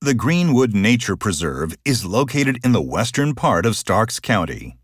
The Greenwood Nature Preserve is located in the western part of Starks County.